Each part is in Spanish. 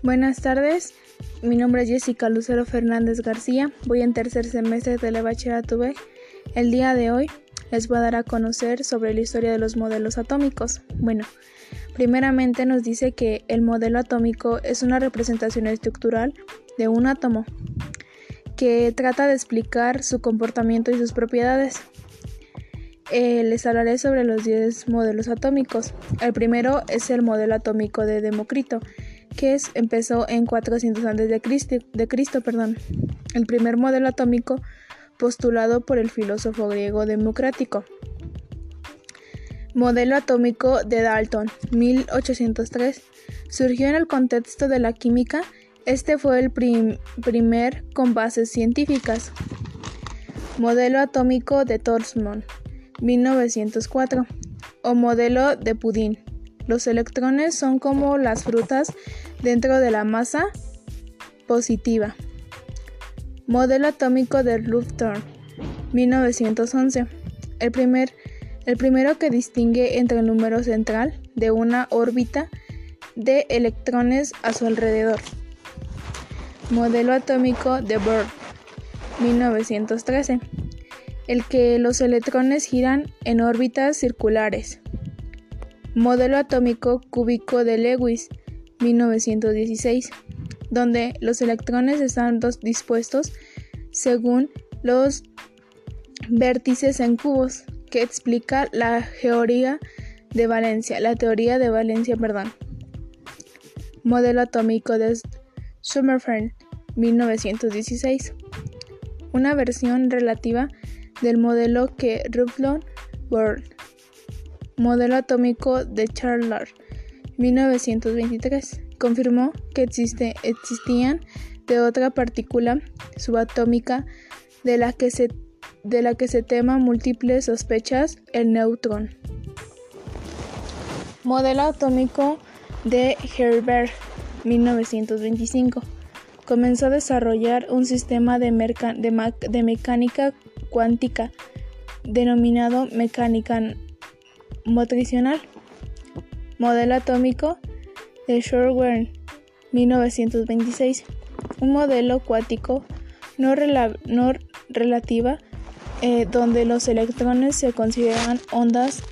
Buenas tardes, mi nombre es Jessica Lucero Fernández García, voy en tercer semestre de la bachillerato B. El día de hoy les voy a dar a conocer sobre la historia de los modelos atómicos. Bueno, primeramente nos dice que el modelo atómico es una representación estructural de un átomo que trata de explicar su comportamiento y sus propiedades. Eh, les hablaré sobre los 10 modelos atómicos. El primero es el modelo atómico de Demócrito que empezó en 400 antes de Cristo, de Cristo, perdón. El primer modelo atómico postulado por el filósofo griego democrático. Modelo atómico de Dalton, 1803. Surgió en el contexto de la química. Este fue el primer con bases científicas. Modelo atómico de Torsmond, 1904. O modelo de Pudín. Los electrones son como las frutas dentro de la masa positiva. Modelo atómico de Lufthorn, 1911. El, primer, el primero que distingue entre el número central de una órbita de electrones a su alrededor. Modelo atómico de Bohr, 1913. El que los electrones giran en órbitas circulares. Modelo atómico cúbico de Lewis, 1916, donde los electrones están dispuestos según los vértices en cubos, que explica la teoría de Valencia, la teoría de Valencia, perdón. Modelo atómico de Sommerfeld, 1916, una versión relativa del modelo que Rutherford modelo atómico de Charles 1923, confirmó que existían de otra partícula subatómica de la que se, de la que se tema múltiples sospechas, el neutrón. Modelo atómico de Herberg, 1925. Comenzó a desarrollar un sistema de, de mecánica cuántica denominado mecánica Modelo atómico de Shorewern 1926. Un modelo cuántico no, relativa eh, donde los electrones se consideran ondas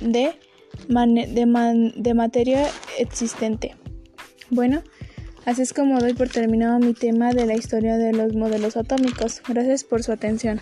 de, de materia existente. Bueno, así es como doy por terminado mi tema de la historia de los modelos atómicos. Gracias por su atención.